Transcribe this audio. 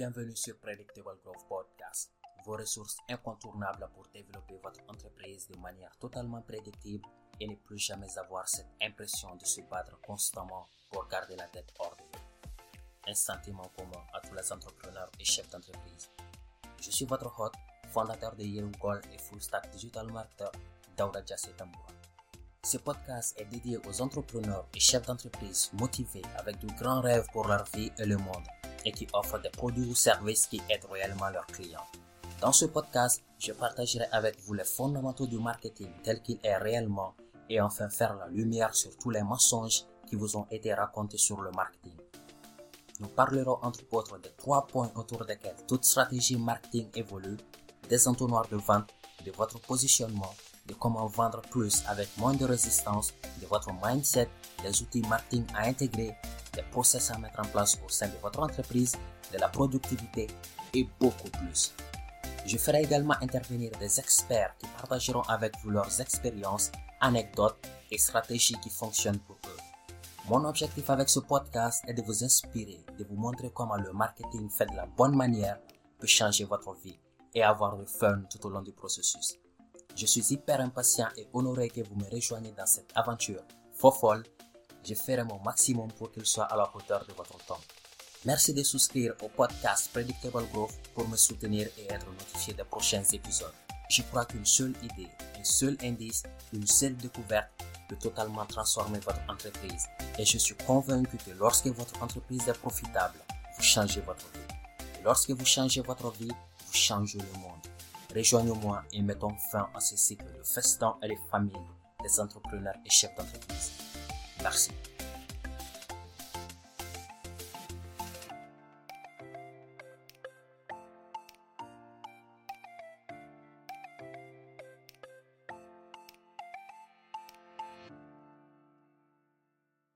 Bienvenue sur Predictable Growth Podcast, vos ressources incontournables pour développer votre entreprise de manière totalement prédictible et ne plus jamais avoir cette impression de se battre constamment pour garder la tête hors de l'eau. Un sentiment commun à tous les entrepreneurs et chefs d'entreprise. Je suis votre hôte, fondateur de Yellow Gold et Full Stack Digital Marketer, Daura Jassé Tamboura. Ce podcast est dédié aux entrepreneurs et chefs d'entreprise motivés avec de grands rêves pour leur vie et le monde et qui offrent des produits ou services qui aident réellement leurs clients. Dans ce podcast, je partagerai avec vous les fondamentaux du marketing tel qu'il est réellement et enfin faire la lumière sur tous les mensonges qui vous ont été racontés sur le marketing. Nous parlerons entre autres des trois points autour desquels toute stratégie marketing évolue, des entonnoirs de vente, de votre positionnement, de comment vendre plus avec moins de résistance, de votre mindset, des outils marketing à intégrer, des process à mettre en place au sein de votre entreprise, de la productivité et beaucoup plus. Je ferai également intervenir des experts qui partageront avec vous leurs expériences, anecdotes et stratégies qui fonctionnent pour eux. Mon objectif avec ce podcast est de vous inspirer, de vous montrer comment le marketing fait de la bonne manière peut changer votre vie et avoir du fun tout au long du processus. Je suis hyper impatient et honoré que vous me rejoigniez dans cette aventure faux folle. Je ferai mon maximum pour qu'il soit à la hauteur de votre temps. Merci de souscrire au podcast Predictable Growth pour me soutenir et être notifié des prochains épisodes. Je crois qu'une seule idée, un seul indice, une seule découverte peut totalement transformer votre entreprise. Et je suis convaincu que lorsque votre entreprise est profitable, vous changez votre vie. Et lorsque vous changez votre vie, vous changez le monde. Rejoignez-moi et mettons fin à ce cycle de festin et de famille des entrepreneurs et chefs d'entreprise. Merci.